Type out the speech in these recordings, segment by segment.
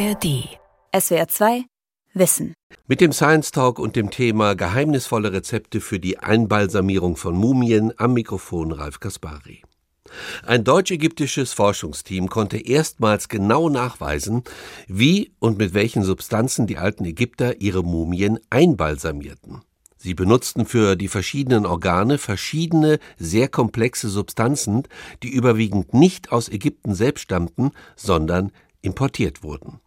ARD. SWR 2 Wissen. Mit dem Science Talk und dem Thema Geheimnisvolle Rezepte für die Einbalsamierung von Mumien am Mikrofon Ralf Kaspari. Ein deutsch-ägyptisches Forschungsteam konnte erstmals genau nachweisen, wie und mit welchen Substanzen die alten Ägypter ihre Mumien einbalsamierten. Sie benutzten für die verschiedenen Organe verschiedene, sehr komplexe Substanzen, die überwiegend nicht aus Ägypten selbst stammten, sondern importiert wurden.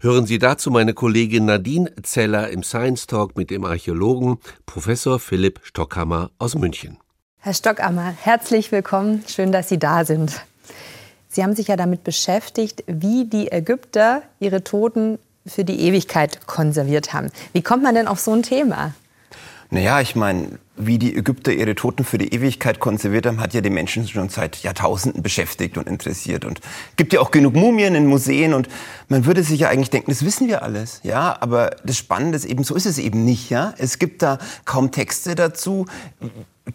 Hören Sie dazu meine Kollegin Nadine Zeller im Science Talk mit dem Archäologen Professor Philipp Stockhammer aus München. Herr Stockhammer, herzlich willkommen. Schön, dass Sie da sind. Sie haben sich ja damit beschäftigt, wie die Ägypter ihre Toten für die Ewigkeit konserviert haben. Wie kommt man denn auf so ein Thema? Naja, ich meine, wie die Ägypter ihre Toten für die Ewigkeit konserviert haben, hat ja die Menschen schon seit Jahrtausenden beschäftigt und interessiert. Und gibt ja auch genug Mumien in Museen und man würde sich ja eigentlich denken, das wissen wir alles, ja. Aber das Spannende ist eben, so ist es eben nicht, ja. Es gibt da kaum Texte dazu.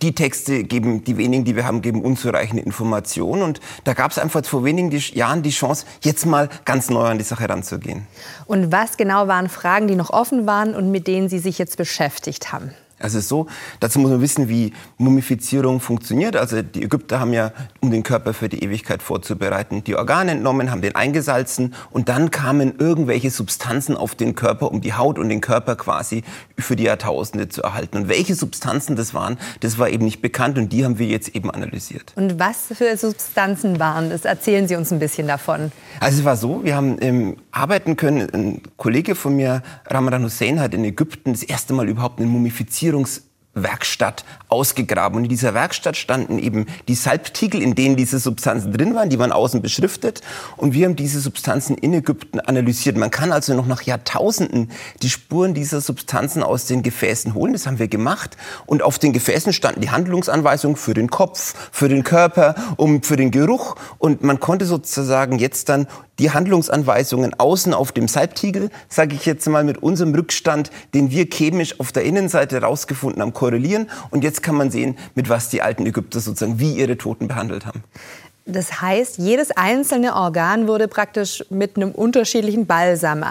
Die Texte geben, die wenigen, die wir haben, geben unzureichende Informationen. Und da gab es einfach vor wenigen Jahren die Chance, jetzt mal ganz neu an die Sache ranzugehen. Und was genau waren Fragen, die noch offen waren und mit denen Sie sich jetzt beschäftigt haben? Also es ist so, dazu muss man wissen, wie Mumifizierung funktioniert. Also die Ägypter haben ja, um den Körper für die Ewigkeit vorzubereiten, die Organe entnommen, haben den eingesalzen und dann kamen irgendwelche Substanzen auf den Körper, um die Haut und den Körper quasi für die Jahrtausende zu erhalten. Und welche Substanzen das waren, das war eben nicht bekannt und die haben wir jetzt eben analysiert. Und was für Substanzen waren das? Erzählen Sie uns ein bisschen davon. Also es war so, wir haben ähm, arbeiten können, ein Kollege von mir, Ramadan Hussein, hat in Ägypten das erste Mal überhaupt eine Mumifizierung Finanzierungs- Mumifizierungswerkstatt ausgegraben. Und in dieser Werkstatt standen eben die Salbtiegel, in denen diese Substanzen drin waren. Die waren außen beschriftet. Und wir haben diese Substanzen in Ägypten analysiert. Man kann also noch nach Jahrtausenden die Spuren dieser Substanzen aus den Gefäßen holen. Das haben wir gemacht. Und auf den Gefäßen standen die Handlungsanweisungen für den Kopf, für den Körper und für den Geruch. Und man konnte sozusagen jetzt dann die Handlungsanweisungen außen auf dem Salbtiegel, sage ich jetzt mal mit unserem Rückstand, den wir chemisch auf der Innenseite rausgefunden haben, korrelieren. Und jetzt kann man sehen, mit was die alten Ägypter sozusagen wie ihre Toten behandelt haben. Das heißt, jedes einzelne Organ wurde praktisch mit einem unterschiedlichen Balsam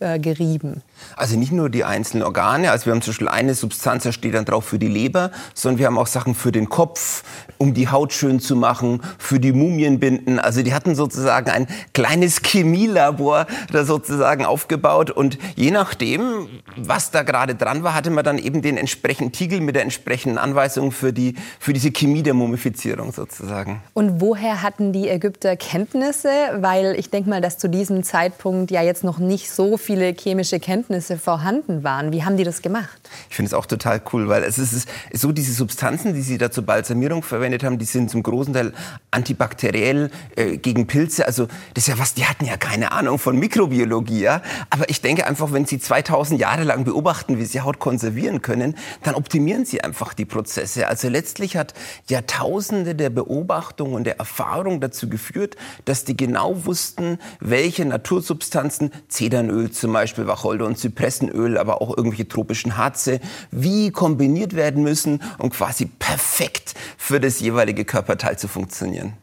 eingerieben. Also nicht nur die einzelnen Organe, also wir haben zum Beispiel eine Substanz, da steht dann drauf für die Leber, sondern wir haben auch Sachen für den Kopf, um die Haut schön zu machen, für die Mumienbinden. Also die hatten sozusagen ein kleines Chemielabor da sozusagen aufgebaut und je nachdem, was da gerade dran war, hatte man dann eben den entsprechenden Tiegel mit der entsprechenden Anweisung für, die, für diese Chemie der Mumifizierung sozusagen. Und woher hatten die Ägypter Kenntnisse? Weil ich denke mal, dass zu diesem Zeitpunkt ja jetzt noch nicht so viele chemische Kenntnisse Kenntnisse vorhanden waren. Wie haben die das gemacht? Ich finde es auch total cool, weil es ist, so, diese Substanzen, die sie da zur Balsamierung verwendet haben, die sind zum großen Teil antibakteriell äh, gegen Pilze. Also das ist ja was, die hatten ja keine Ahnung von Mikrobiologie. Ja? Aber ich denke einfach, wenn sie 2000 Jahre lang beobachten, wie sie Haut konservieren können, dann optimieren sie einfach die Prozesse. Also letztlich hat Jahrtausende der Beobachtung und der Erfahrung dazu geführt, dass die genau wussten, welche Natursubstanzen, Zedernöl zum Beispiel, Wacholder und Zypressenöl, aber auch irgendwelche tropischen Harze, wie kombiniert werden müssen, um quasi perfekt für das jeweilige Körperteil zu funktionieren.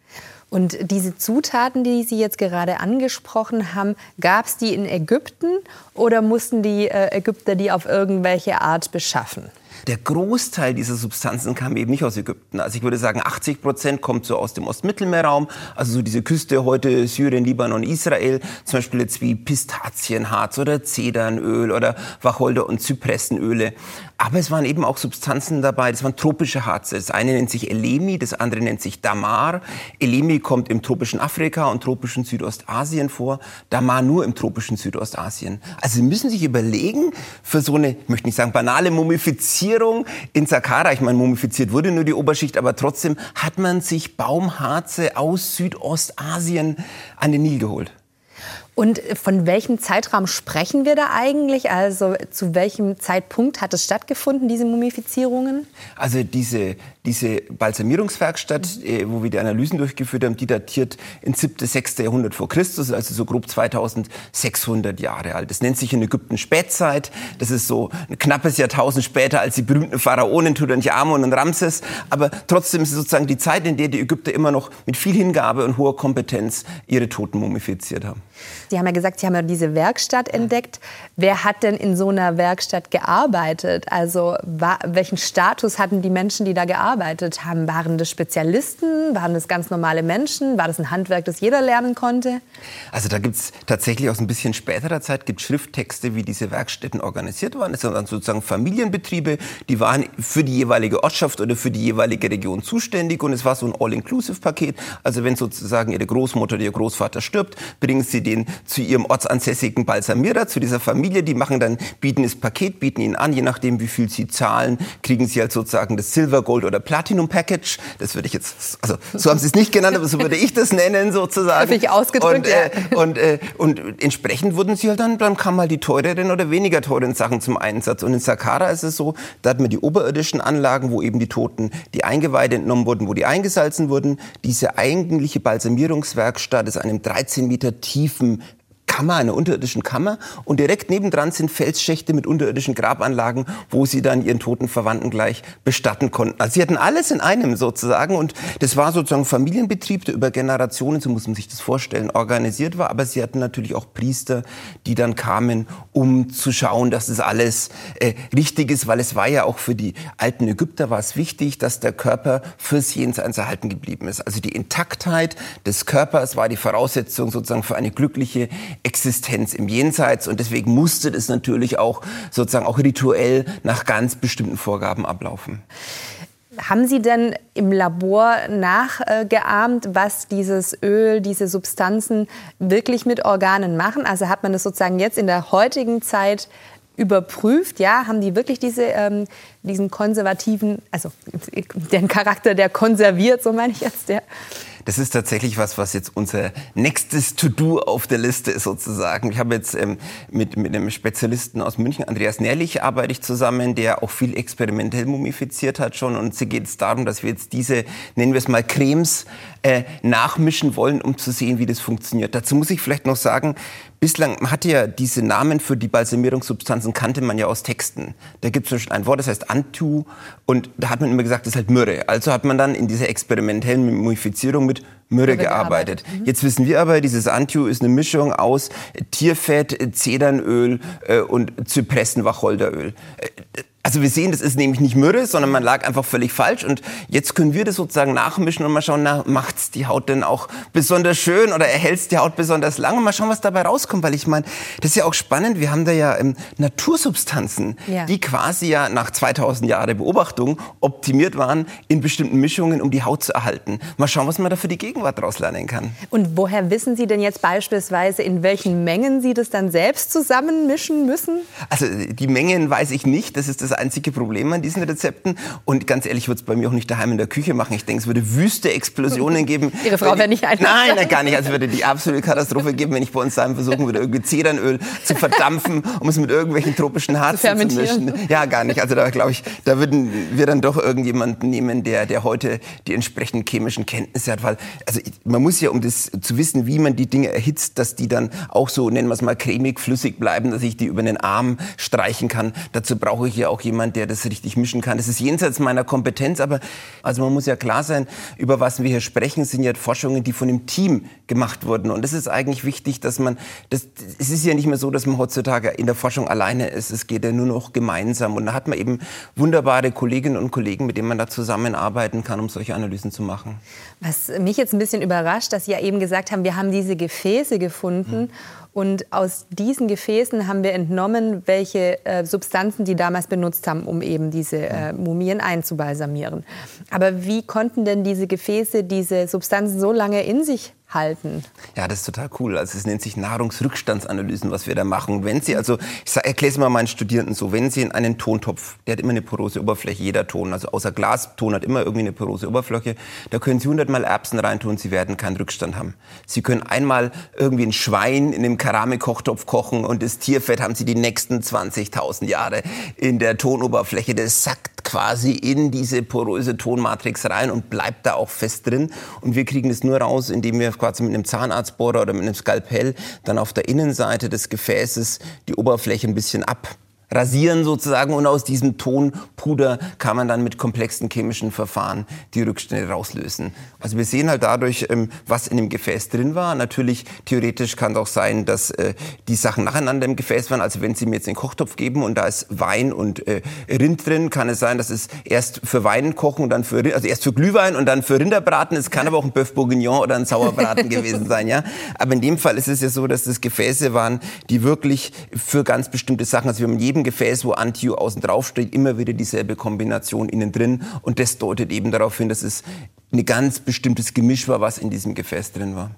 Und diese Zutaten, die Sie jetzt gerade angesprochen haben, gab es die in Ägypten oder mussten die äh, Ägypter die auf irgendwelche Art beschaffen? Der Großteil dieser Substanzen kam eben nicht aus Ägypten. Also ich würde sagen, 80 Prozent kommt so aus dem Ostmittelmeerraum, also so diese Küste heute Syrien, Libanon, Israel, zum Beispiel jetzt wie Pistazienharz oder Zedernöl oder Wacholder- und Zypressenöle. Aber es waren eben auch Substanzen dabei, das waren tropische Harze. Das eine nennt sich Elemi, das andere nennt sich Damar. Elemi kommt im tropischen Afrika und tropischen Südostasien vor, Damar nur im tropischen Südostasien. Also Sie müssen sich überlegen, für so eine, ich möchte nicht sagen banale Mumifizierung in Saqqara, ich meine, mumifiziert wurde nur die Oberschicht, aber trotzdem hat man sich Baumharze aus Südostasien an den Nil geholt. Und von welchem Zeitraum sprechen wir da eigentlich? Also zu welchem Zeitpunkt hat es stattgefunden, diese Mumifizierungen? Also diese, diese Balsamierungswerkstatt, mhm. wo wir die Analysen durchgeführt haben, die datiert ins 7., 6. Jahrhundert vor Christus, also so grob 2600 Jahre alt. Das nennt sich in Ägypten Spätzeit. Das ist so ein knappes Jahrtausend später als die berühmten Pharaonen Tutanchamun und Ramses. Aber trotzdem ist es sozusagen die Zeit, in der die Ägypter immer noch mit viel Hingabe und hoher Kompetenz ihre Toten mumifiziert haben. Sie haben ja gesagt, Sie haben ja diese Werkstatt entdeckt. Wer hat denn in so einer Werkstatt gearbeitet? Also war, welchen Status hatten die Menschen, die da gearbeitet haben? Waren das Spezialisten? Waren das ganz normale Menschen? War das ein Handwerk, das jeder lernen konnte? Also da gibt es tatsächlich aus ein bisschen späterer Zeit gibt Schrifttexte, wie diese Werkstätten organisiert waren. Es sind dann sozusagen Familienbetriebe, die waren für die jeweilige Ortschaft oder für die jeweilige Region zuständig und es war so ein All-Inclusive-Paket. Also wenn sozusagen Ihre Großmutter oder Ihr Großvater stirbt, bringen Sie den zu Ihrem ortsansässigen Balsamierer, zu dieser Familie. Die machen dann, bieten das Paket, bieten Ihnen an, je nachdem wie viel Sie zahlen, kriegen Sie halt sozusagen das Silver, Gold oder Platinum Package. Das würde ich jetzt, also so haben Sie es nicht genannt, aber so würde ich das nennen sozusagen. Häufig ausgedrückt, und, äh, und, äh, und entsprechend wurden Sie halt dann, dann kamen mal die teureren oder weniger teuren Sachen zum Einsatz. Und in Saqqara ist es so, da hat man die oberirdischen Anlagen, wo eben die Toten, die Eingeweide entnommen wurden, wo die eingesalzen wurden. Diese eigentliche Balsamierungswerkstatt ist einem 13 Meter tiefen tiefen Kammer, einer unterirdischen Kammer. Und direkt nebendran sind Felsschächte mit unterirdischen Grabanlagen, wo sie dann ihren toten Verwandten gleich bestatten konnten. Also sie hatten alles in einem sozusagen. Und das war sozusagen Familienbetrieb, der über Generationen, so muss man sich das vorstellen, organisiert war. Aber sie hatten natürlich auch Priester, die dann kamen, um zu schauen, dass das alles äh, richtig ist. Weil es war ja auch für die alten Ägypter war es wichtig, dass der Körper fürs Jenseits erhalten geblieben ist. Also die Intaktheit des Körpers war die Voraussetzung sozusagen für eine glückliche Existenz im Jenseits und deswegen musste das natürlich auch sozusagen auch rituell nach ganz bestimmten Vorgaben ablaufen. Haben Sie denn im Labor nachgeahmt, was dieses Öl, diese Substanzen wirklich mit Organen machen? Also hat man das sozusagen jetzt in der heutigen Zeit überprüft, ja, haben die wirklich diese, ähm, diesen konservativen, also den Charakter, der konserviert, so meine ich jetzt, der das ist tatsächlich was, was jetzt unser nächstes To-Do auf der Liste ist sozusagen. Ich habe jetzt ähm, mit, mit einem Spezialisten aus München, Andreas Nährlich, arbeite ich zusammen, der auch viel experimentell mumifiziert hat schon. Und es geht darum, dass wir jetzt diese, nennen wir es mal Cremes, äh, nachmischen wollen, um zu sehen, wie das funktioniert. Dazu muss ich vielleicht noch sagen, Bislang hatte ja diese Namen für die Balsamierungssubstanzen kannte man ja aus Texten. Da gibt es ein Wort, das heißt Antu und da hat man immer gesagt, das ist halt Myrrhe. Also hat man dann in dieser experimentellen Mumifizierung mit Myrrhe gearbeitet. gearbeitet. Mhm. Jetzt wissen wir aber, dieses Antu ist eine Mischung aus Tierfett, Zedernöl äh, und Zypressenwacholderöl. Äh, also wir sehen, das ist nämlich nicht Myrrhe, sondern man lag einfach völlig falsch. Und jetzt können wir das sozusagen nachmischen und mal schauen, na, macht's die Haut denn auch besonders schön oder erhält's die Haut besonders lang? Und mal schauen, was dabei rauskommt. Weil ich meine, das ist ja auch spannend. Wir haben da ja ähm, Natursubstanzen, ja. die quasi ja nach 2000 Jahre Beobachtung optimiert waren in bestimmten Mischungen, um die Haut zu erhalten. Mal schauen, was man da für die Gegenwart daraus lernen kann. Und woher wissen Sie denn jetzt beispielsweise, in welchen Mengen Sie das dann selbst zusammenmischen müssen? Also die Mengen weiß ich nicht. Das ist das einzige Problem an diesen Rezepten. Und ganz ehrlich, ich würde es bei mir auch nicht daheim in der Küche machen. Ich denke, es würde wüste Explosionen geben. Ihre Frau wäre nicht einfach. Nein, nein, gar nicht. Also würde die absolute Katastrophe geben, wenn ich bei uns daheim versuchen würde, irgendwie Zedernöl zu verdampfen, um es mit irgendwelchen tropischen Harzen zu, zu mischen. Ja, gar nicht. Also da glaube ich, da würden wir dann doch irgendjemanden nehmen, der, der heute die entsprechenden chemischen Kenntnisse hat. Weil, also man muss ja, um das zu wissen, wie man die Dinge erhitzt, dass die dann auch so, nennen wir es mal, cremig, flüssig bleiben, dass ich die über den Arm streichen kann. Dazu brauche ich ja auch jemand, der das richtig mischen kann. Das ist jenseits meiner Kompetenz, aber also man muss ja klar sein, über was wir hier sprechen, sind ja Forschungen, die von einem Team gemacht wurden. Und das ist eigentlich wichtig, dass man, das, es ist ja nicht mehr so, dass man heutzutage in der Forschung alleine ist. Es geht ja nur noch gemeinsam. Und da hat man eben wunderbare Kolleginnen und Kollegen, mit denen man da zusammenarbeiten kann, um solche Analysen zu machen. Was mich jetzt ein bisschen überrascht, dass Sie ja eben gesagt haben, wir haben diese Gefäße gefunden. Hm. Und aus diesen Gefäßen haben wir entnommen, welche äh, Substanzen die damals benutzt haben, um eben diese äh, Mumien einzubalsamieren. Aber wie konnten denn diese Gefäße diese Substanzen so lange in sich halten. Ja, das ist total cool. Also es nennt sich Nahrungsrückstandsanalysen, was wir da machen. Wenn Sie, also ich erkläre es mal meinen Studierenden so, wenn Sie in einen Tontopf, der hat immer eine porose Oberfläche, jeder Ton, also außer Glaston hat immer irgendwie eine porose Oberfläche, da können Sie hundertmal Erbsen reintun, Sie werden keinen Rückstand haben. Sie können einmal irgendwie ein Schwein in einem Keramikkochtopf kochen und das Tierfett haben Sie die nächsten 20.000 Jahre in der Tonoberfläche. Das sackt quasi in diese poröse Tonmatrix rein und bleibt da auch fest drin. Und wir kriegen es nur raus, indem wir quasi mit einem Zahnarztbohrer oder mit einem Skalpell dann auf der Innenseite des Gefäßes die Oberfläche ein bisschen ab rasieren sozusagen und aus diesem Tonpuder kann man dann mit komplexen chemischen Verfahren die Rückstände rauslösen. Also wir sehen halt dadurch, ähm, was in dem Gefäß drin war. Natürlich, theoretisch kann es auch sein, dass äh, die Sachen nacheinander im Gefäß waren. Also wenn Sie mir jetzt den Kochtopf geben und da ist Wein und äh, Rind drin, kann es sein, dass es erst für Wein kochen und dann für, also erst für Glühwein und dann für Rinderbraten. Es kann aber auch ein Bœuf Bourguignon oder ein Sauerbraten gewesen sein, ja. Aber in dem Fall ist es ja so, dass das Gefäße waren, die wirklich für ganz bestimmte Sachen, also wir haben in jedem Gefäß, wo Antio außen drauf steht, immer wieder dieselbe Kombination innen drin. Und das deutet eben darauf hin, dass es ein ganz bestimmtes Gemisch war, was in diesem Gefäß drin war.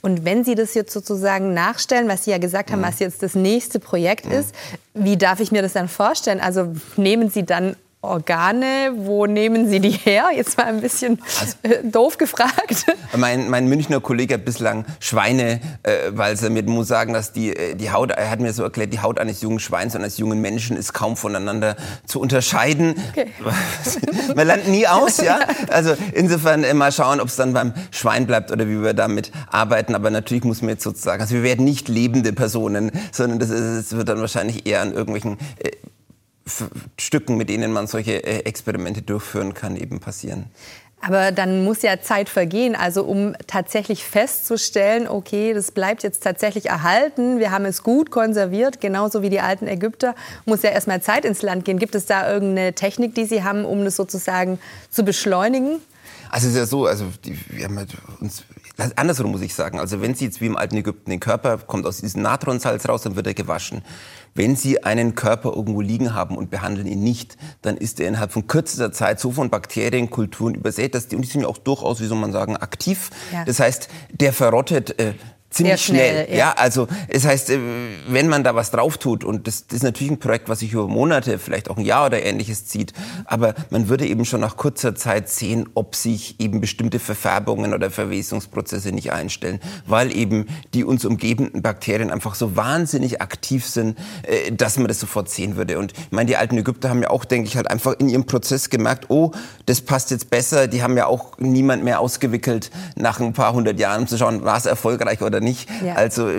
Und wenn Sie das jetzt sozusagen nachstellen, was Sie ja gesagt haben, mhm. was jetzt das nächste Projekt mhm. ist, wie darf ich mir das dann vorstellen? Also nehmen Sie dann Organe, wo nehmen Sie die her? Jetzt mal ein bisschen also, äh, doof gefragt. Mein, mein Münchner Kollege hat bislang Schweine, äh, weil er mir muss sagen, dass die, äh, die Haut, er hat mir so erklärt, die Haut eines jungen Schweins und eines jungen Menschen ist kaum voneinander zu unterscheiden. Okay. Man lernt nie aus, ja. Also insofern äh, mal schauen, ob es dann beim Schwein bleibt oder wie wir damit arbeiten. Aber natürlich muss man jetzt sozusagen, also wir werden nicht lebende Personen, sondern das, ist, das wird dann wahrscheinlich eher an irgendwelchen äh, Stücken, mit denen man solche äh, Experimente durchführen kann, eben passieren. Aber dann muss ja Zeit vergehen, also um tatsächlich festzustellen, okay, das bleibt jetzt tatsächlich erhalten, wir haben es gut konserviert, genauso wie die alten Ägypter, muss ja erstmal Zeit ins Land gehen. Gibt es da irgendeine Technik, die Sie haben, um das sozusagen zu beschleunigen? Also es ist ja so, also die, wir haben halt andersrum muss ich sagen. Also wenn Sie jetzt wie im alten Ägypten den Körper kommt aus diesem Natronsalz raus, dann wird er gewaschen. Wenn Sie einen Körper irgendwo liegen haben und behandeln ihn nicht, dann ist er innerhalb von kürzester Zeit so von Bakterienkulturen übersät, dass die, und die sind ja auch durchaus, wie soll man sagen, aktiv. Ja. Das heißt, der verrottet äh, ziemlich schnell. schnell. Ja. ja. also es heißt, äh, wenn man da was drauf tut und das, das, ist natürlich ein Projekt, was sich über Monate, vielleicht auch ein Jahr oder ähnliches zieht, aber man würde eben schon nach kurzer Zeit sehen, ob sich eben bestimmte Verfärbungen oder Verwesungsprozesse nicht einstellen, weil eben die uns umgebenden Bakterien einfach so wahnsinnig aktiv sind, äh, dass man das sofort sehen würde. Und ich meine, die alten Ägypter haben ja auch, denke ich, halt einfach in ihrem Prozess gemerkt, oh, das passt jetzt besser. Die haben ja auch niemand mehr ausgewickelt nach ein paar hundert Jahren, um zu schauen, war es erfolgreich oder nicht. Ja. Also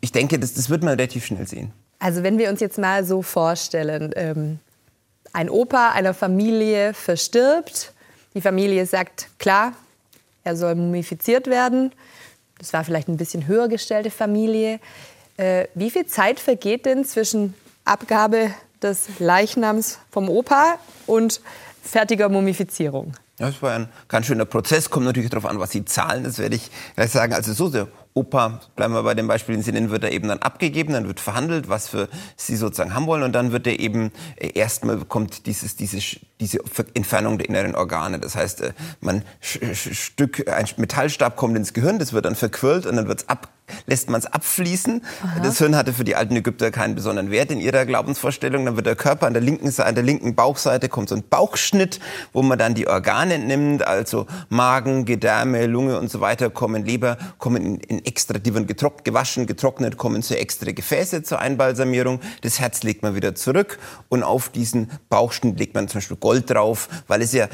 ich denke, das, das wird man relativ schnell sehen. Also wenn wir uns jetzt mal so vorstellen, ähm, ein Opa einer Familie verstirbt, die Familie sagt, klar, er soll mumifiziert werden. Das war vielleicht ein bisschen höher gestellte Familie. Äh, wie viel Zeit vergeht denn zwischen Abgabe des Leichnams vom Opa und fertiger Mumifizierung? Ja, das war ein ganz schöner Prozess. Kommt natürlich darauf an, was Sie zahlen. Das werde ich gleich sagen. Also so, der Opa, bleiben wir bei dem Beispiel, den Sie nennen, wird er eben dann abgegeben, dann wird verhandelt, was für Sie sozusagen haben wollen und dann wird er eben äh, erstmal kommt dieses, diese, diese Entfernung der inneren Organe. Das heißt, äh, man Stück, ein Metallstab kommt ins Gehirn, das wird dann verquirlt und dann wird's ab, lässt man es abfließen. Aha. Das Hirn hatte für die alten Ägypter keinen besonderen Wert in ihrer Glaubensvorstellung. Dann wird der Körper an der linken Seite, an der linken Bauchseite kommt so ein Bauchschnitt, wo man dann die Organe nimmt, also Magen, Gedärme, Lunge und so weiter kommen, Leber, kommen in, in extra, die werden getrocknet, gewaschen, getrocknet, kommen zu extra Gefäße zur Einbalsamierung. Das Herz legt man wieder zurück und auf diesen Bauchschnitt legt man zum Beispiel Gold drauf, weil es ja,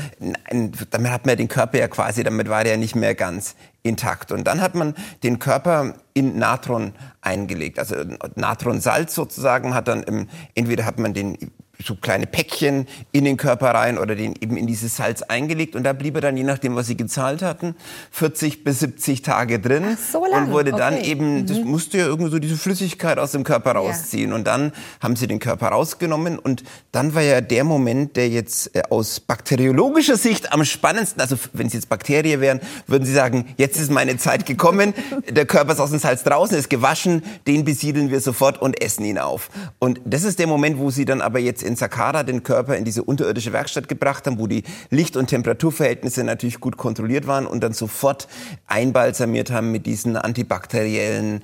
ein, damit hat man den Körper ja quasi, damit war der ja nicht mehr ganz intakt. Und dann hat man den Körper in Natron eingelegt. Also Natronsalz sozusagen hat dann, im, entweder hat man den so kleine Päckchen in den Körper rein oder den eben in dieses Salz eingelegt und da blieb er dann, je nachdem, was sie gezahlt hatten, 40 bis 70 Tage drin Ach, so lang. und wurde dann okay. eben, mhm. das musste ja irgendwie so diese Flüssigkeit aus dem Körper rausziehen ja. und dann haben sie den Körper rausgenommen und dann war ja der Moment, der jetzt äh, aus bakteriologischer Sicht am spannendsten, also wenn es jetzt Bakterien wären, würden sie sagen, jetzt ist meine Zeit gekommen, der Körper ist aus dem Salz draußen, ist gewaschen, den besiedeln wir sofort und essen ihn auf. Und das ist der Moment, wo sie dann aber jetzt in in Saqqara den Körper in diese unterirdische Werkstatt gebracht haben, wo die Licht- und Temperaturverhältnisse natürlich gut kontrolliert waren und dann sofort einbalsamiert haben mit diesen antibakteriellen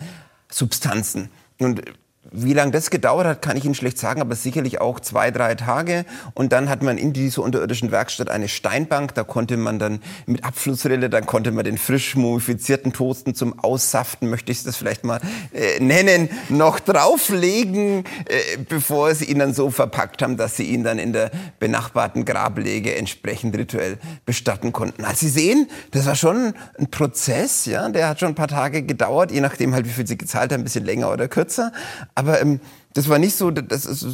Substanzen. Und wie lange das gedauert hat, kann ich Ihnen schlecht sagen, aber sicherlich auch zwei, drei Tage. Und dann hat man in dieser unterirdischen Werkstatt eine Steinbank. Da konnte man dann mit Abflussrille, dann konnte man den frisch mumifizierten Toasten zum Aussaften, möchte ich das vielleicht mal äh, nennen, noch drauflegen, äh, bevor sie ihn dann so verpackt haben, dass sie ihn dann in der benachbarten Grablege entsprechend rituell bestatten konnten. Als Sie sehen, das war schon ein Prozess, ja, der hat schon ein paar Tage gedauert, je nachdem halt, wie viel Sie gezahlt haben, ein bisschen länger oder kürzer. Aber ähm, das war nicht so, das ist,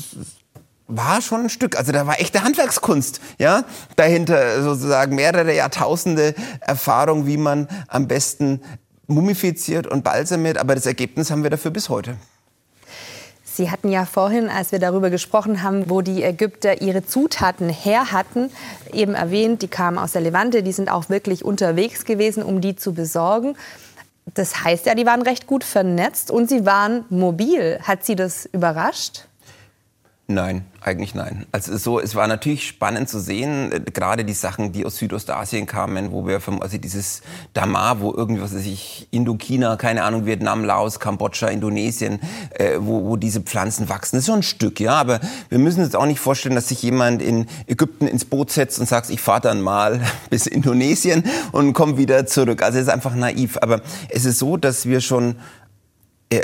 war schon ein Stück. Also da war echte Handwerkskunst, ja, dahinter sozusagen mehrere Jahrtausende Erfahrung, wie man am besten mumifiziert und balsamiert. Aber das Ergebnis haben wir dafür bis heute. Sie hatten ja vorhin, als wir darüber gesprochen haben, wo die Ägypter ihre Zutaten her hatten, eben erwähnt, die kamen aus der Levante, die sind auch wirklich unterwegs gewesen, um die zu besorgen. Das heißt ja, die waren recht gut vernetzt und sie waren mobil. Hat Sie das überrascht? Nein, eigentlich nein. Also so, es war natürlich spannend zu sehen, äh, gerade die Sachen, die aus Südostasien kamen, wo wir vom, also dieses Damar, wo irgendwie, was weiß ich, Indochina, keine Ahnung, Vietnam, Laos, Kambodscha, Indonesien, äh, wo, wo diese Pflanzen wachsen. Das ist schon ein Stück, ja, aber wir müssen uns auch nicht vorstellen, dass sich jemand in Ägypten ins Boot setzt und sagt, ich fahre dann mal bis Indonesien und komme wieder zurück. Also es ist einfach naiv. Aber es ist so, dass wir schon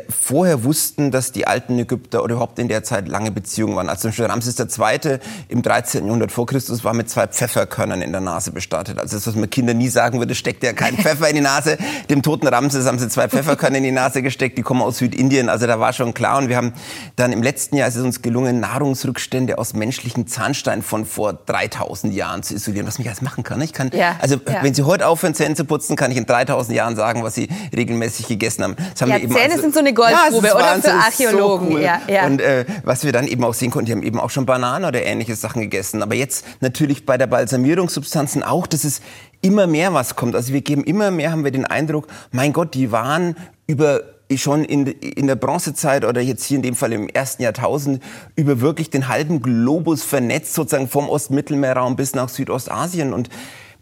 vorher wussten, dass die alten Ägypter oder überhaupt in der Zeit lange Beziehungen waren. Also zum Beispiel Ramses II. im 13. Jahrhundert vor Christus war mit zwei Pfefferkörnern in der Nase bestattet. Also das, was man Kindern nie sagen würde, steckt ja kein Pfeffer in die Nase. Dem toten Ramses haben sie zwei Pfefferkörner in die Nase gesteckt, die kommen aus Südindien. Also da war schon klar. Und wir haben dann im letzten Jahr ist es uns gelungen, Nahrungsrückstände aus menschlichen Zahnstein von vor 3000 Jahren zu isolieren, was mich alles machen kann. Ich kann, ja, also ja. wenn Sie heute aufhören, Zähne zu putzen, kann ich in 3000 Jahren sagen, was Sie regelmäßig gegessen haben. Das haben ja, wir eben Zähne also, sind so eine Goldgrube, ja, oder? Für Archäologen. So cool. ja, ja. Und äh, was wir dann eben auch sehen konnten, die haben eben auch schon Bananen oder ähnliche Sachen gegessen. Aber jetzt natürlich bei der Balsamierungssubstanzen auch, dass es immer mehr was kommt. Also wir geben immer mehr, haben wir den Eindruck, mein Gott, die waren über schon in, in der Bronzezeit oder jetzt hier in dem Fall im ersten Jahrtausend über wirklich den halben Globus vernetzt, sozusagen vom Ostmittelmeerraum bis nach Südostasien. Und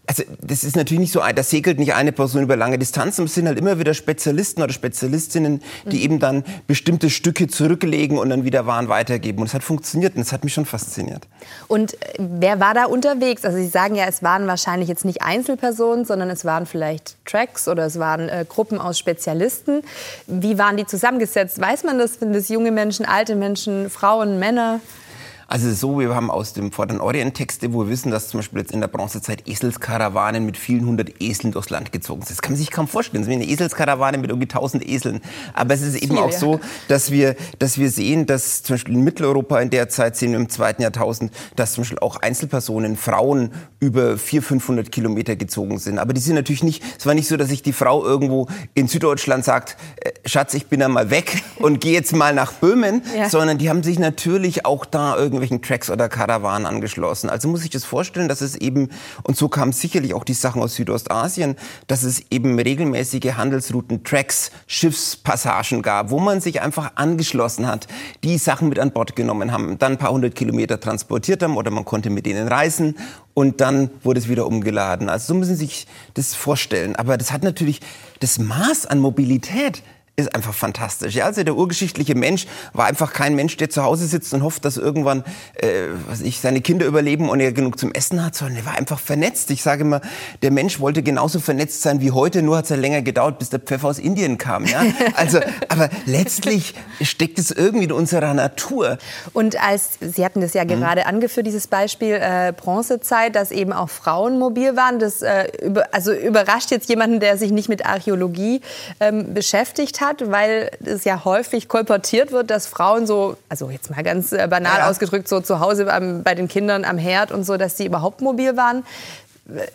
also das ist natürlich nicht so, da segelt nicht eine Person über lange Distanzen, es sind halt immer wieder Spezialisten oder Spezialistinnen, die mhm. eben dann bestimmte Stücke zurücklegen und dann wieder Waren weitergeben. Und es hat funktioniert und es hat mich schon fasziniert. Und äh, wer war da unterwegs? Also Sie sagen ja, es waren wahrscheinlich jetzt nicht Einzelpersonen, sondern es waren vielleicht Tracks oder es waren äh, Gruppen aus Spezialisten. Wie waren die zusammengesetzt? Weiß man das? Sind das junge Menschen, alte Menschen, Frauen, Männer? Also so, wir haben aus dem Vorderen Orient Texte, wo wir wissen, dass zum Beispiel jetzt in der Bronzezeit Eselskarawanen mit vielen hundert Eseln durchs Land gezogen sind. Das kann man sich kaum vorstellen. Das ist wie eine Eselskarawane mit irgendwie tausend Eseln. Aber es ist eben Viel, auch ja. so, dass wir, dass wir sehen, dass zum Beispiel in Mitteleuropa in der Zeit sehen wir im zweiten Jahrtausend, dass zum Beispiel auch Einzelpersonen, Frauen über 400, 500 Kilometer gezogen sind. Aber die sind natürlich nicht, es war nicht so, dass sich die Frau irgendwo in Süddeutschland sagt, äh, Schatz, ich bin da mal weg und gehe jetzt mal nach Böhmen, ja. sondern die haben sich natürlich auch da irgendwie irgendwelchen Tracks oder Karawanen angeschlossen. Also muss ich das vorstellen, dass es eben, und so kamen sicherlich auch die Sachen aus Südostasien, dass es eben regelmäßige Handelsrouten, Tracks, Schiffspassagen gab, wo man sich einfach angeschlossen hat, die Sachen mit an Bord genommen haben, dann ein paar hundert Kilometer transportiert haben oder man konnte mit denen reisen und dann wurde es wieder umgeladen. Also so müssen Sie sich das vorstellen. Aber das hat natürlich das Maß an Mobilität ist einfach fantastisch. Ja, also der urgeschichtliche Mensch war einfach kein Mensch, der zu Hause sitzt und hofft, dass irgendwann äh, was ich, seine Kinder überleben und er genug zum Essen hat, sondern er war einfach vernetzt. Ich sage immer, der Mensch wollte genauso vernetzt sein wie heute, nur hat es ja länger gedauert, bis der Pfeffer aus Indien kam. Ja? Also, aber letztlich steckt es irgendwie in unserer Natur. Und als Sie hatten das ja mhm. gerade angeführt, dieses Beispiel äh, Bronzezeit, dass eben auch Frauen mobil waren, das äh, über, also überrascht jetzt jemanden, der sich nicht mit Archäologie ähm, beschäftigt hat hat, weil es ja häufig kolportiert wird, dass Frauen so, also jetzt mal ganz äh, banal ja. ausgedrückt, so zu Hause am, bei den Kindern am Herd und so, dass die überhaupt mobil waren.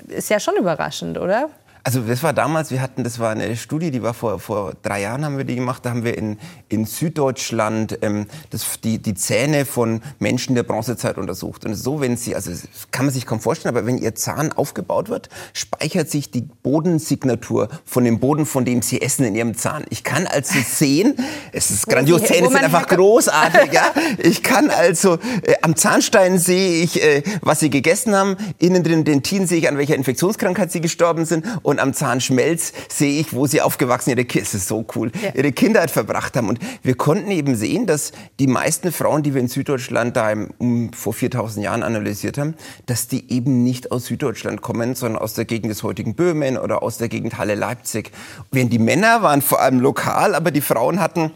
Ist ja schon überraschend, oder? Also das war damals, wir hatten, das war eine Studie, die war vor, vor drei Jahren haben wir die gemacht. Da haben wir in, in Süddeutschland ähm, das, die, die Zähne von Menschen der Bronzezeit untersucht. Und so, wenn sie, also das kann man sich kaum vorstellen, aber wenn ihr Zahn aufgebaut wird, speichert sich die Bodensignatur von dem Boden, von dem sie essen, in ihrem Zahn. Ich kann also sehen, es ist grandios, Zähne sind einfach großartig, ja. Ich kann also, äh, am Zahnstein sehe ich, äh, was sie gegessen haben. Innen drin den Tien sehe ich, an welcher Infektionskrankheit sie gestorben sind. Und und am Zahnschmelz sehe ich, wo sie aufgewachsen ihre, es ist so cool, ja. ihre Kindheit verbracht haben. Und wir konnten eben sehen, dass die meisten Frauen, die wir in Süddeutschland da um, vor 4000 Jahren analysiert haben, dass die eben nicht aus Süddeutschland kommen, sondern aus der Gegend des heutigen Böhmen oder aus der Gegend Halle-Leipzig. Während die Männer waren vor allem lokal, aber die Frauen hatten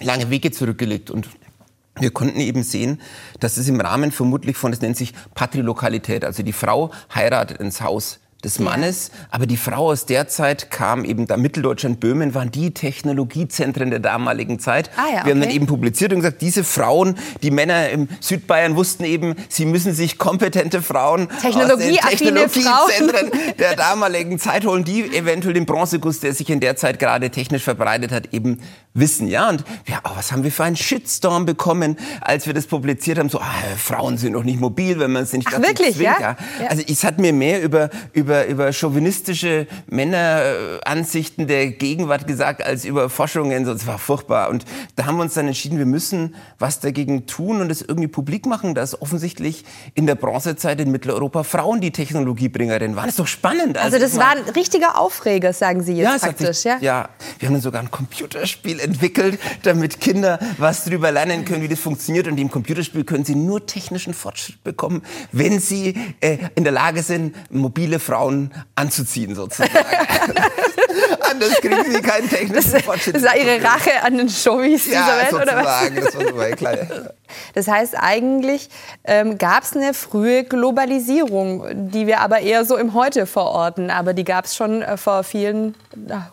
lange Wege zurückgelegt und wir konnten eben sehen, dass es im Rahmen vermutlich von, das nennt sich Patrilokalität, also die Frau heiratet ins Haus des Mannes. Ja. Aber die Frau aus der Zeit kam eben, da Mitteldeutschland, Böhmen waren die Technologiezentren der damaligen Zeit. Ah, ja, okay. Wir haben dann eben publiziert und gesagt, diese Frauen, die Männer im Südbayern wussten eben, sie müssen sich kompetente Frauen Technologie aus den Technologiezentren der damaligen Zeit holen, die eventuell den Bronzeguss, der sich in der Zeit gerade technisch verbreitet hat, eben wissen. Ja, und ja, oh, was haben wir für einen Shitstorm bekommen, als wir das publiziert haben? So, ah, Frauen sind doch nicht mobil, wenn man es nicht Ach, wirklich. Ja? ja? Also es hat mir mehr über, über über, chauvinistische Männeransichten der Gegenwart gesagt als über Forschungen. Das war furchtbar. Und da haben wir uns dann entschieden, wir müssen was dagegen tun und es irgendwie publik machen, dass offensichtlich in der Bronzezeit in Mitteleuropa Frauen die Technologiebringerin waren. Das ist doch spannend. Also, also das war ein richtiger Aufreger, sagen Sie jetzt ja, praktisch, sich, ja? Ja, wir haben dann sogar ein Computerspiel entwickelt, damit Kinder was darüber lernen können, wie das funktioniert. Und dem Computerspiel können sie nur technischen Fortschritt bekommen, wenn sie äh, in der Lage sind, mobile Frauen anzuziehen sozusagen. Anders kriegen sie keinen technischen das, Fortschritt. Das war ihre Rache an den Showbies ja, dieser Welt, oder was? Das, war so klar. das heißt, eigentlich ähm, gab es eine frühe Globalisierung, die wir aber eher so im Heute verorten. Aber die gab es schon äh, vor vielen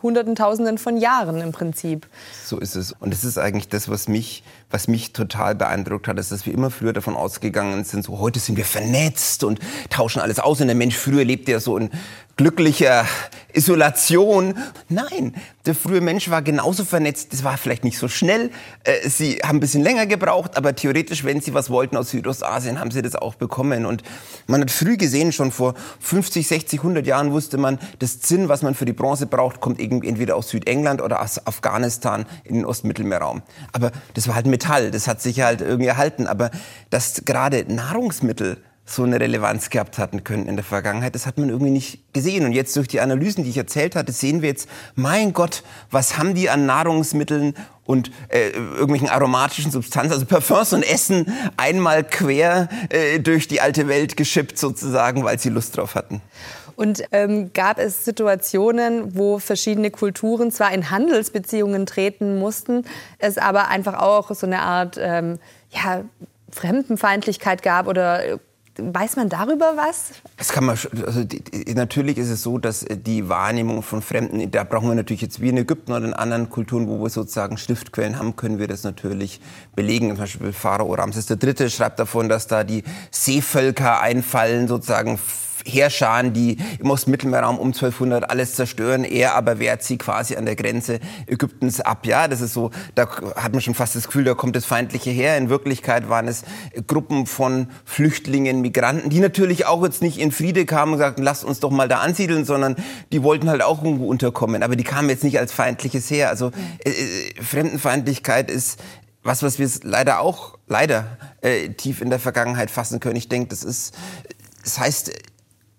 Hunderten, Tausenden von Jahren im Prinzip. So ist es. Und das ist eigentlich das, was mich was mich total beeindruckt hat, ist, dass wir immer früher davon ausgegangen sind, so heute sind wir vernetzt und tauschen alles aus. Und der Mensch früher lebte ja so in glücklicher Isolation. Nein, der frühe Mensch war genauso vernetzt. Das war vielleicht nicht so schnell. Äh, sie haben ein bisschen länger gebraucht, aber theoretisch, wenn sie was wollten aus Südostasien, haben sie das auch bekommen. Und man hat früh gesehen, schon vor 50, 60, 100 Jahren wusste man, das Zinn, was man für die Bronze braucht, kommt entweder aus Südengland oder aus Afghanistan in den Ostmittelmeerraum. Aber das war halt Metall, das hat sich halt irgendwie erhalten. Aber dass gerade Nahrungsmittel so eine Relevanz gehabt hatten können in der Vergangenheit. Das hat man irgendwie nicht gesehen. Und jetzt durch die Analysen, die ich erzählt hatte, sehen wir jetzt, mein Gott, was haben die an Nahrungsmitteln und äh, irgendwelchen aromatischen Substanzen, also Parfums und Essen, einmal quer äh, durch die alte Welt geschippt sozusagen, weil sie Lust drauf hatten. Und ähm, gab es Situationen, wo verschiedene Kulturen zwar in Handelsbeziehungen treten mussten, es aber einfach auch so eine Art ähm, ja, Fremdenfeindlichkeit gab oder Weiß man darüber was? Das kann man, also die, natürlich ist es so, dass äh, die Wahrnehmung von Fremden, da brauchen wir natürlich jetzt wie in Ägypten oder in anderen Kulturen, wo wir sozusagen Stiftquellen haben, können wir das natürlich belegen. Zum Beispiel Pharao Ramses III. schreibt davon, dass da die Seevölker einfallen, sozusagen Heerscharen, die im Ostmittelmeerraum um 1200 alles zerstören. Er aber wehrt sie quasi an der Grenze Ägyptens ab. Ja, das ist so, da hat man schon fast das Gefühl, da kommt das feindliche Heer. In Wirklichkeit waren es Gruppen von Flüchtlingen, Migranten, die natürlich auch jetzt nicht in Friede kamen und sagten, lasst uns doch mal da ansiedeln, sondern die wollten halt auch irgendwo unterkommen. Aber die kamen jetzt nicht als feindliches Heer. Also äh, äh Fremdenfeindlichkeit ist was, was wir leider auch leider äh, tief in der Vergangenheit fassen können. Ich denke, das ist, das heißt,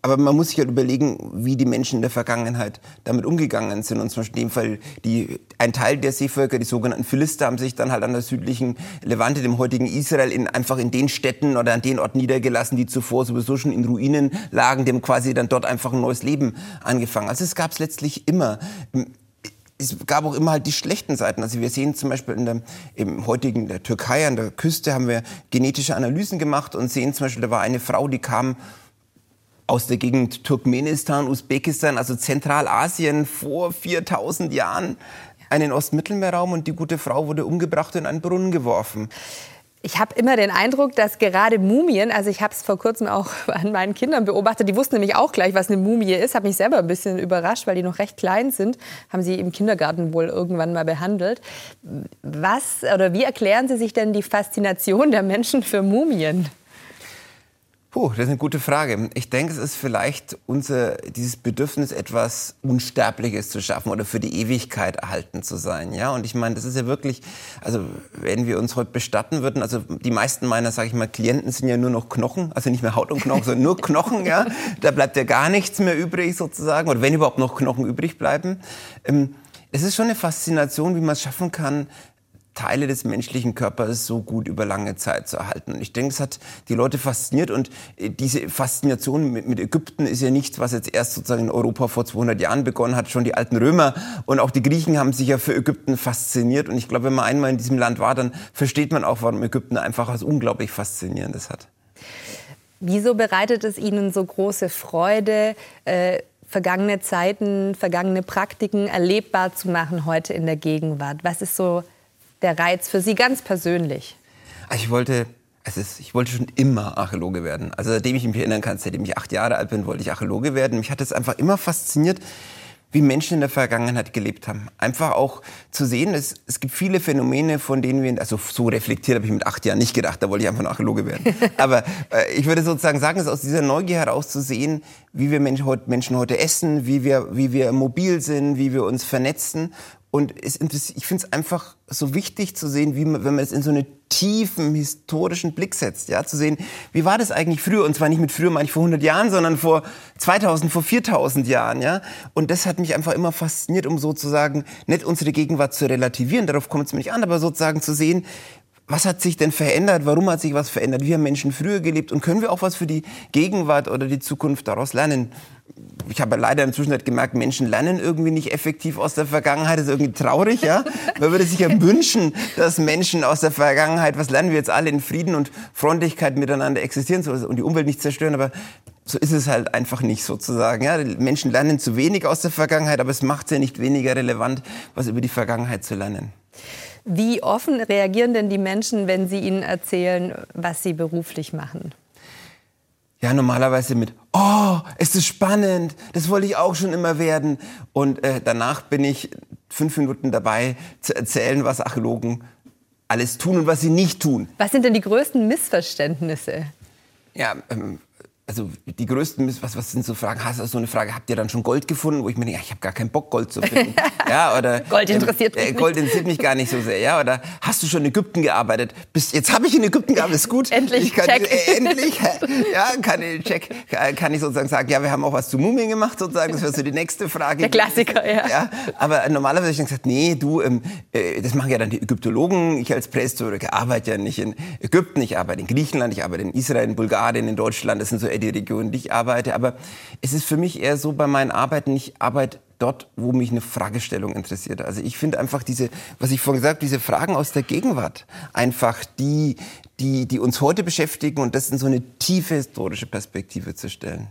aber man muss sich halt überlegen, wie die Menschen in der Vergangenheit damit umgegangen sind. Und zum Beispiel in dem Fall, die, ein Teil der Seevölker, die sogenannten Philister, haben sich dann halt an der südlichen Levante, dem heutigen Israel, in, einfach in den Städten oder an den Orten niedergelassen, die zuvor sowieso schon in Ruinen lagen, dem quasi dann dort einfach ein neues Leben angefangen. Also es gab es letztlich immer es gab auch immer halt die schlechten Seiten. Also wir sehen zum Beispiel in der, im heutigen der Türkei an der Küste haben wir genetische Analysen gemacht und sehen zum Beispiel, da war eine Frau, die kam aus der Gegend Turkmenistan, Usbekistan, also Zentralasien vor 4000 Jahren einen Ostmittelmeerraum und die gute Frau wurde umgebracht und in einen Brunnen geworfen. Ich habe immer den Eindruck, dass gerade Mumien, also ich habe es vor kurzem auch an meinen Kindern beobachtet, die wussten nämlich auch gleich, was eine Mumie ist, habe mich selber ein bisschen überrascht, weil die noch recht klein sind, haben sie im Kindergarten wohl irgendwann mal behandelt. Was oder wie erklären Sie sich denn die Faszination der Menschen für Mumien? Puh, das ist eine gute Frage. Ich denke, es ist vielleicht unser, dieses Bedürfnis, etwas Unsterbliches zu schaffen oder für die Ewigkeit erhalten zu sein. Ja, und ich meine, das ist ja wirklich, also wenn wir uns heute bestatten würden, also die meisten meiner, sage ich mal, Klienten sind ja nur noch Knochen, also nicht mehr Haut und Knochen, sondern nur Knochen. Ja, da bleibt ja gar nichts mehr übrig sozusagen, oder wenn überhaupt noch Knochen übrig bleiben. Ähm, es ist schon eine Faszination, wie man es schaffen kann, Teile des menschlichen Körpers so gut über lange Zeit zu erhalten. Und ich denke, es hat die Leute fasziniert und äh, diese Faszination mit, mit, Ägypten ist ja nichts, was jetzt erst sozusagen in Europa vor 200 Jahren begonnen hat. Schon die alten Römer und auch die Griechen haben sich ja für Ägypten fasziniert. Und ich glaube, wenn man einmal in diesem Land war, dann versteht man auch, warum Ägypten einfach was unglaublich Faszinierendes hat. Wieso bereitet es Ihnen so große Freude, äh, vergangene Zeiten, vergangene Praktiken erlebbar zu machen heute in der Gegenwart? Was ist so der Reiz für Sie ganz persönlich? Ich wollte es ist, ich wollte schon immer Archäologe werden. Also seitdem ich mich erinnern kann, seitdem ich acht Jahre alt bin, wollte ich Archäologe werden. Mich hat es einfach immer fasziniert, wie Menschen in der Vergangenheit gelebt haben. Einfach auch zu sehen, es, es gibt viele Phänomene, von denen wir, also so reflektiert habe ich mit acht Jahren nicht gedacht, da wollte ich einfach Archäologe werden. Aber äh, ich würde sozusagen sagen, es aus dieser Neugier heraus zu sehen, wie wir Menschen heute, Menschen heute essen, wie wir, wie wir mobil sind, wie wir uns vernetzen und es ich finde es einfach so wichtig zu sehen, wie man, wenn man es in so einen tiefen historischen Blick setzt, ja, zu sehen, wie war das eigentlich früher? Und zwar nicht mit früher, meine ich vor 100 Jahren, sondern vor 2000, vor 4000 Jahren, ja. Und das hat mich einfach immer fasziniert, um sozusagen nicht unsere Gegenwart zu relativieren, darauf kommt es mir nicht an, aber sozusagen zu sehen, was hat sich denn verändert? Warum hat sich was verändert? Wie haben Menschen früher gelebt? Und können wir auch was für die Gegenwart oder die Zukunft daraus lernen? Ich habe leider inzwischen halt gemerkt, Menschen lernen irgendwie nicht effektiv aus der Vergangenheit. Das ist irgendwie traurig, ja? Man würde sich ja wünschen, dass Menschen aus der Vergangenheit, was lernen wir jetzt alle in Frieden und Freundlichkeit miteinander existieren und die Umwelt nicht zerstören, aber so ist es halt einfach nicht sozusagen. Ja? Menschen lernen zu wenig aus der Vergangenheit, aber es macht es ja nicht weniger relevant, was über die Vergangenheit zu lernen. Wie offen reagieren denn die Menschen, wenn Sie ihnen erzählen, was sie beruflich machen? Ja, normalerweise mit, oh, es ist spannend, das wollte ich auch schon immer werden. Und äh, danach bin ich fünf Minuten dabei zu erzählen, was Archäologen alles tun und was sie nicht tun. Was sind denn die größten Missverständnisse? Ja, ähm, also die größten, was, was sind so Fragen? Hast du so eine Frage, habt ihr dann schon Gold gefunden? Wo ich mir denke, ich habe gar keinen Bock, Gold zu finden. ja, oder, Gold interessiert mich äh, Gold interessiert mich gar nicht so sehr. Ja, oder hast du schon in Ägypten gearbeitet? Bis, jetzt habe ich in Ägypten gearbeitet, ist gut. endlich, ich kann, check. Äh, endlich, ja, kann ich, check, kann ich sozusagen sagen, ja, wir haben auch was zu Mumien gemacht, sozusagen. Das wäre so die nächste Frage. Der Klassiker, ja. ja aber normalerweise habe ich dann gesagt, nee, du, ähm, äh, das machen ja dann die Ägyptologen. Ich als Prähistoriker arbeite ja nicht in Ägypten, ich arbeite in Griechenland, ich arbeite in Israel, in Bulgarien, in Deutschland. Das sind so eher die Regionen, die ich arbeite. Aber es ist für mich eher so bei meinen Arbeiten, ich arbeite dort, wo mich eine Fragestellung interessiert. Also ich finde einfach diese, was ich vorhin gesagt habe, diese Fragen aus der Gegenwart, einfach die, die, die uns heute beschäftigen und das in so eine tiefe historische Perspektive zu stellen.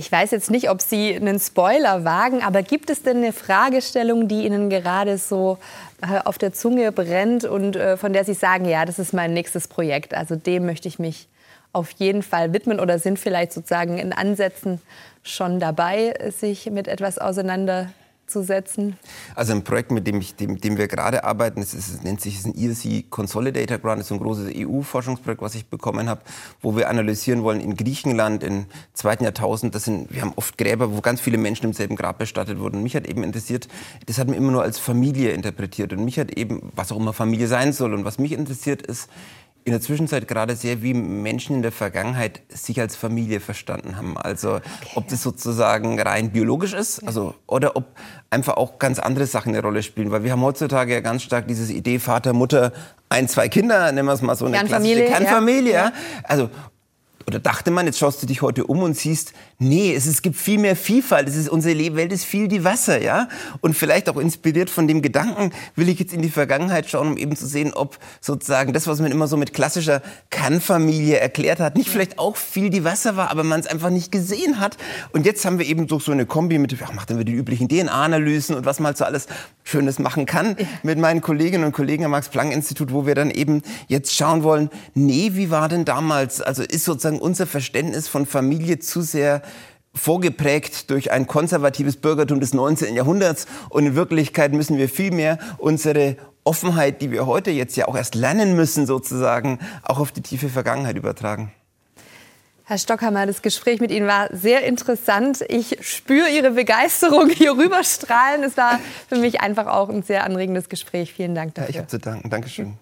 Ich weiß jetzt nicht, ob Sie einen Spoiler wagen, aber gibt es denn eine Fragestellung, die Ihnen gerade so äh, auf der Zunge brennt und äh, von der Sie sagen, ja, das ist mein nächstes Projekt, also dem möchte ich mich auf jeden Fall widmen oder sind vielleicht sozusagen in Ansätzen schon dabei, sich mit etwas auseinanderzusetzen? Also ein Projekt, mit dem, ich, dem, dem wir gerade arbeiten, das ist, nennt sich ein ESC Consolidator Grant, ist ein großes EU-Forschungsprojekt, was ich bekommen habe, wo wir analysieren wollen in Griechenland im zweiten Jahrtausend. Das sind, wir haben oft Gräber, wo ganz viele Menschen im selben Grab bestattet wurden. Mich hat eben interessiert, das hat man immer nur als Familie interpretiert. Und mich hat eben, was auch immer Familie sein soll. Und was mich interessiert ist, in der Zwischenzeit gerade sehr, wie Menschen in der Vergangenheit sich als Familie verstanden haben. Also okay. ob das sozusagen rein biologisch ist, also oder ob einfach auch ganz andere Sachen eine Rolle spielen. Weil wir haben heutzutage ja ganz stark diese Idee Vater, Mutter, ein, zwei Kinder, nennen wir es mal so eine Kernfamilie, klassische Kernfamilie. Ja. Also oder dachte man, jetzt schaust du dich heute um und siehst, nee, es, es gibt viel mehr Vielfalt, es ist, unsere Welt ist viel diverser, ja. Und vielleicht auch inspiriert von dem Gedanken, will ich jetzt in die Vergangenheit schauen, um eben zu sehen, ob sozusagen das, was man immer so mit klassischer Kernfamilie erklärt hat, nicht vielleicht auch viel diverser war, aber man es einfach nicht gesehen hat. Und jetzt haben wir eben durch so eine Kombi mit, ja, machen wir die üblichen DNA-Analysen und was man halt so alles Schönes machen kann mit meinen Kolleginnen und Kollegen am Max-Planck-Institut, wo wir dann eben jetzt schauen wollen, nee, wie war denn damals, also ist sozusagen unser Verständnis von Familie zu sehr vorgeprägt durch ein konservatives Bürgertum des 19. Jahrhunderts. Und in Wirklichkeit müssen wir vielmehr unsere Offenheit, die wir heute jetzt ja auch erst lernen müssen, sozusagen, auch auf die tiefe Vergangenheit übertragen. Herr Stockhammer, das Gespräch mit Ihnen war sehr interessant. Ich spüre Ihre Begeisterung hier rüberstrahlen. Es war für mich einfach auch ein sehr anregendes Gespräch. Vielen Dank dafür. Ja, ich habe zu danken. Dankeschön.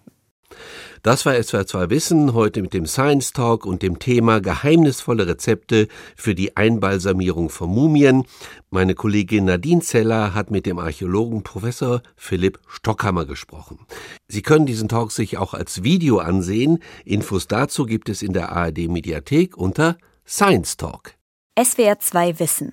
Das war SWR 2 Wissen, heute mit dem Science Talk und dem Thema geheimnisvolle Rezepte für die Einbalsamierung von Mumien. Meine Kollegin Nadine Zeller hat mit dem Archäologen Professor Philipp Stockhammer gesprochen. Sie können diesen Talk sich auch als Video ansehen. Infos dazu gibt es in der ARD Mediathek unter Science Talk. SWR 2 Wissen.